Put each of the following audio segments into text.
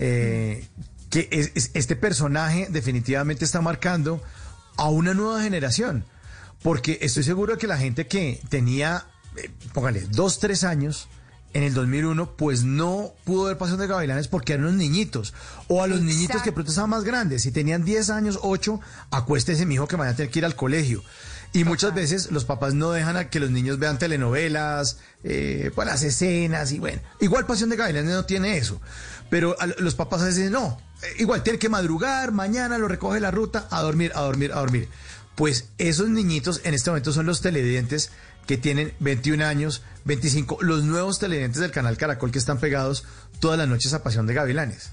eh, que este personaje definitivamente está marcando a una nueva generación. Porque estoy seguro que la gente que tenía, eh, póngale, dos, tres años en el 2001, pues no pudo ver Pasión de Gavilanes porque eran unos niñitos. O a los niñitos que pronto estaban más grandes. Si tenían 10 años, 8, acuéstese mi hijo que van a tener que ir al colegio. Y muchas veces los papás no dejan a que los niños vean telenovelas, eh, pues las escenas y bueno. Igual Pasión de Gavilanes no tiene eso. Pero los papás a veces no. Eh, igual tiene que madrugar, mañana lo recoge la ruta, a dormir, a dormir, a dormir. Pues esos niñitos en este momento son los televidentes que tienen 21 años, 25, los nuevos televidentes del canal Caracol que están pegados todas las noches a Pasión de Gavilanes.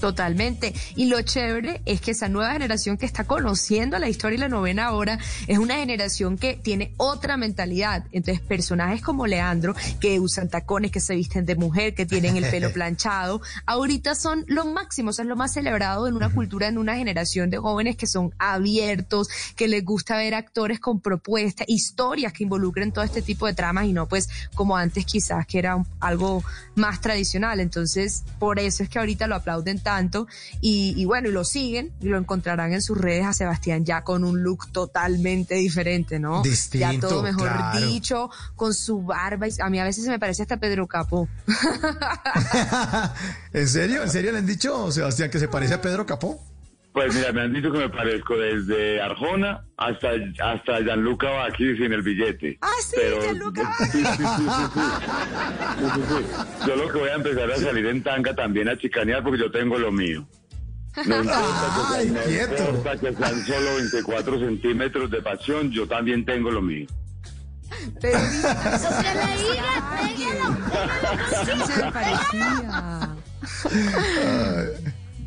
Totalmente. Y lo chévere es que esa nueva generación que está conociendo la historia y la novena ahora es una generación que tiene otra mentalidad. Entonces, personajes como Leandro, que usan tacones, que se visten de mujer, que tienen el pelo planchado, ahorita son lo máximo, es lo más celebrado en una cultura, en una generación de jóvenes que son abiertos, que les gusta ver actores con propuestas, historias que involucren todo este tipo de tramas y no pues como antes quizás que era algo más tradicional. Entonces, por eso es que ahorita lo aplauden tanto y, bueno, y lo siguen y lo encontrarán en sus redes a Sebastián ya con un look totalmente diferente, ¿no? Distinto, ya todo mejor dicho, con su barba. A mí a veces se me parece hasta Pedro Capó. ¿En serio? ¿En serio le han dicho, Sebastián, que se parece a Pedro Capó? Pues mira, me han dicho que me parezco desde Arjona hasta, hasta Gianluca Vacchi sin el billete. Ah, sí, Gianluca sí, sí, Yo lo que voy a empezar a salir en tanga también a chicanear porque yo tengo lo mío. No importa, que, sean, que sean solo 24 centímetros de pasión, yo también tengo lo mío. Pero eso se le diga, se parecía.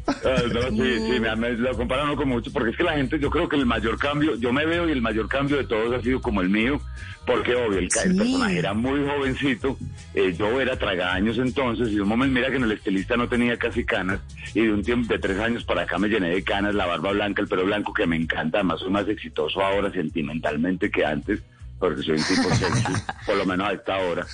Ah, sí, sí, me, lo comparan con mucho, porque es que la gente, yo creo que el mayor cambio, yo me veo y el mayor cambio de todos ha sido como el mío, porque obvio, el, personaje era muy jovencito, eh, yo era tragaños entonces, y de un momento mira que en el estilista no tenía casi canas, y de un tiempo de tres años para acá me llené de canas, la barba blanca, el pelo blanco, que me encanta, además soy más exitoso ahora sentimentalmente que antes, porque soy un tipo sexy, por lo menos a esta hora.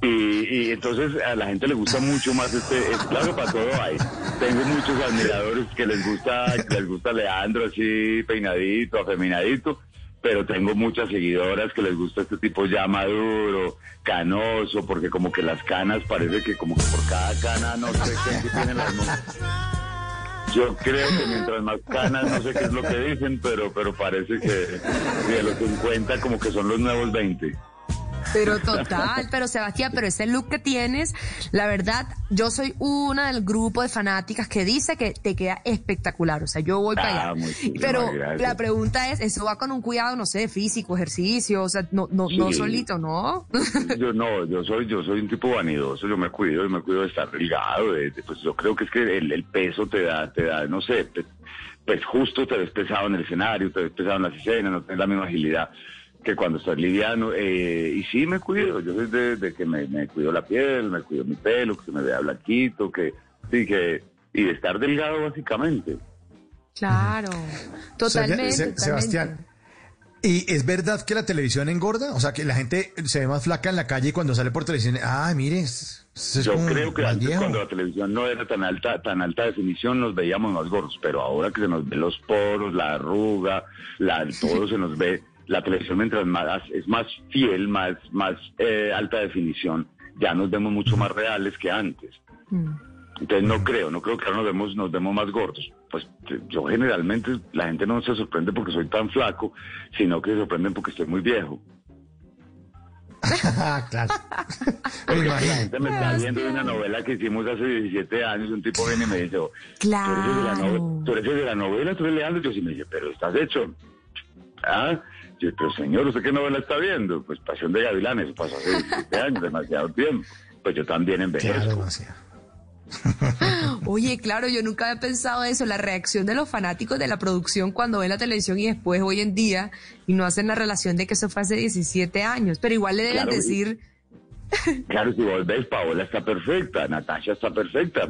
Y, entonces a la gente le gusta mucho más este, claro para todo hay. Tengo muchos admiradores que les gusta, les gusta Leandro así peinadito, afeminadito, pero tengo muchas seguidoras que les gusta este tipo ya maduro, canoso, porque como que las canas parece que como que por cada cana no sé qué tienen las yo creo que mientras más canas, no sé qué es lo que dicen, pero, pero parece que de los 50 como que son los nuevos 20. Pero total, pero Sebastián, pero ese look que tienes, la verdad, yo soy una del grupo de fanáticas que dice que te queda espectacular. O sea, yo voy para allá. Ah, pero la pregunta es, ¿eso va con un cuidado, no sé, físico, ejercicio? O sea, no, no, no solito, ¿no? yo no, yo soy, yo soy un tipo vanidoso, yo me cuido, yo me cuido de estar ligado, de, pues yo creo que es que el, peso te da, te da, no sé, pues justo te ves pesado en el escenario, te ves pesado en las escenas, no tienes la misma agilidad que cuando estoy liviano. Eh, y sí me cuido, yo soy de, que me, me, cuido la piel, me cuido mi pelo, que se me vea blanquito, que sí, que y de estar delgado básicamente. Claro, totalmente. Sebastián, ¿y es verdad que la televisión engorda? O sea, que la gente se ve más flaca en la calle y cuando sale por televisión, ah, mire, yo creo que antes cuando la televisión no era tan alta, tan alta definición, nos veíamos más gordos, pero ahora que se nos ve los poros, la arruga, la, todo se nos ve la televisión mientras más es más fiel, más, más eh, alta definición, ya nos vemos mucho más reales que antes. Mm. Entonces no creo, no creo que ahora nos vemos, nos vemos más gordos. Pues yo generalmente la gente no se sorprende porque soy tan flaco, sino que se sorprenden porque estoy muy viejo. claro. Porque la gente me está viendo de una novela que hicimos hace 17 años, un tipo viene y me dice, oh, claro. ¿tú eres, de la novela, ¿tú eres de la novela? ¿Tú eres Leandro? Yo sí me dice, pero estás hecho. ¿Ah? Pero señor, ¿usted qué novela está viendo? Pues Pasión de Gavilanes, pasó hace 17 años, demasiado tiempo. Pues yo también envejezco. Oye, claro, yo nunca había pensado eso, la reacción de los fanáticos de la producción cuando ven la televisión y después hoy en día y no hacen la relación de que eso fue hace 17 años, pero igual le deben decir... Claro, si vos ves, Paola está perfecta, Natasha está perfecta.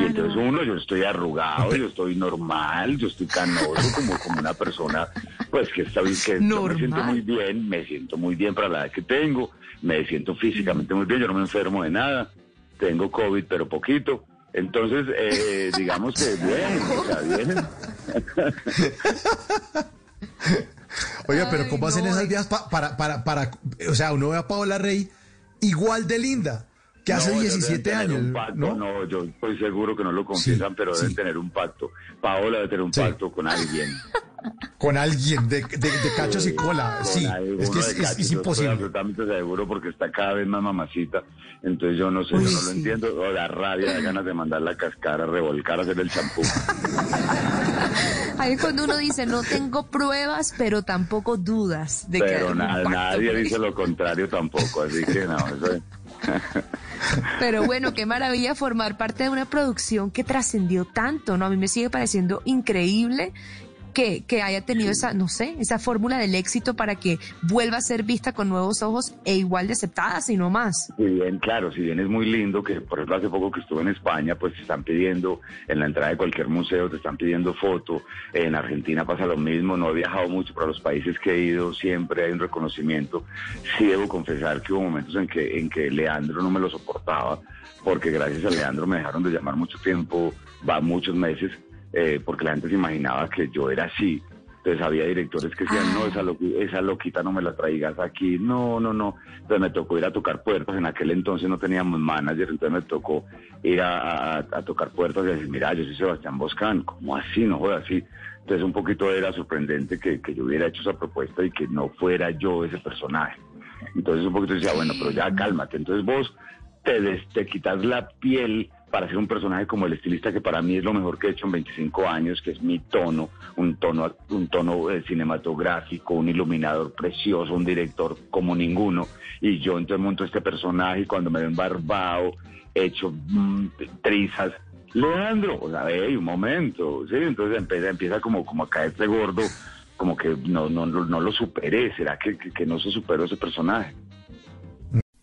Y entonces uno, yo estoy arrugado, yo estoy normal, yo estoy canoso, como, como una persona, pues que está bien, que me siento muy bien, me siento muy bien para la edad que tengo, me siento físicamente muy bien, yo no me enfermo de nada, tengo COVID, pero poquito. Entonces, eh, digamos que bien, o sea, bien. Oiga, pero ¿cómo hacen esas días para, para, para, o sea, uno ve a Paola Rey igual de linda que hace 17 años, ¿no? ¿no? yo estoy seguro que no lo confiesan, pero deben tener un pacto. Paola debe tener un pacto con alguien. Con alguien de, de, cachos y cola, sí. Es que es, imposible. absolutamente seguro porque está cada vez más mamacita. Entonces yo no sé, yo no lo entiendo. O la rabia, de ganas de mandar la cascara, revolcar, hacer el champú. Ahí cuando uno dice, no tengo pruebas, pero tampoco dudas de pero que... nadie dice lo contrario tampoco, así que no, eso Pero bueno, qué maravilla formar parte de una producción que trascendió tanto, ¿no? A mí me sigue pareciendo increíble que, haya tenido esa, no sé, esa fórmula del éxito para que vuelva a ser vista con nuevos ojos e igual de aceptada, si no más. Sí, bien, claro, si bien es muy lindo, que por ejemplo hace poco que estuve en España, pues te están pidiendo, en la entrada de cualquier museo te están pidiendo foto, en Argentina pasa lo mismo, no he viajado mucho, para los países que he ido siempre hay un reconocimiento. Sí debo confesar que hubo momentos en que, en que Leandro no me lo soportaba, porque gracias a Leandro me dejaron de llamar mucho tiempo, va muchos meses, eh, porque la gente se imaginaba que yo era así. Entonces había directores que decían, no, esa, esa loquita no me la traigas aquí, no, no, no. Entonces me tocó ir a tocar puertas, en aquel entonces no teníamos manager, entonces me tocó ir a, tocar puertas y decir, mira, yo soy Sebastián Boscán, ¿cómo así? No jodas así. Entonces un poquito era sorprendente que, que yo hubiera hecho esa propuesta y que no fuera yo ese personaje. Entonces un poquito decía, bueno, pero ya cálmate. Entonces vos te, te quitas la piel para ser un personaje como el estilista que para mí es lo mejor que he hecho en 25 años, que es mi tono, un tono, un tono eh, cinematográfico, un iluminador precioso, un director como ninguno. Y yo entonces monto este personaje y cuando me ven barbado, hecho mm, trizas, Leandro, o sea, hey, un momento, sí, entonces empieza, empieza como, como a caerse gordo, como que no, no, no lo superé, ¿será que, que no se superó ese personaje?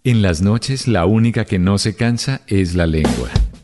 En las noches la única que no se cansa es la lengua.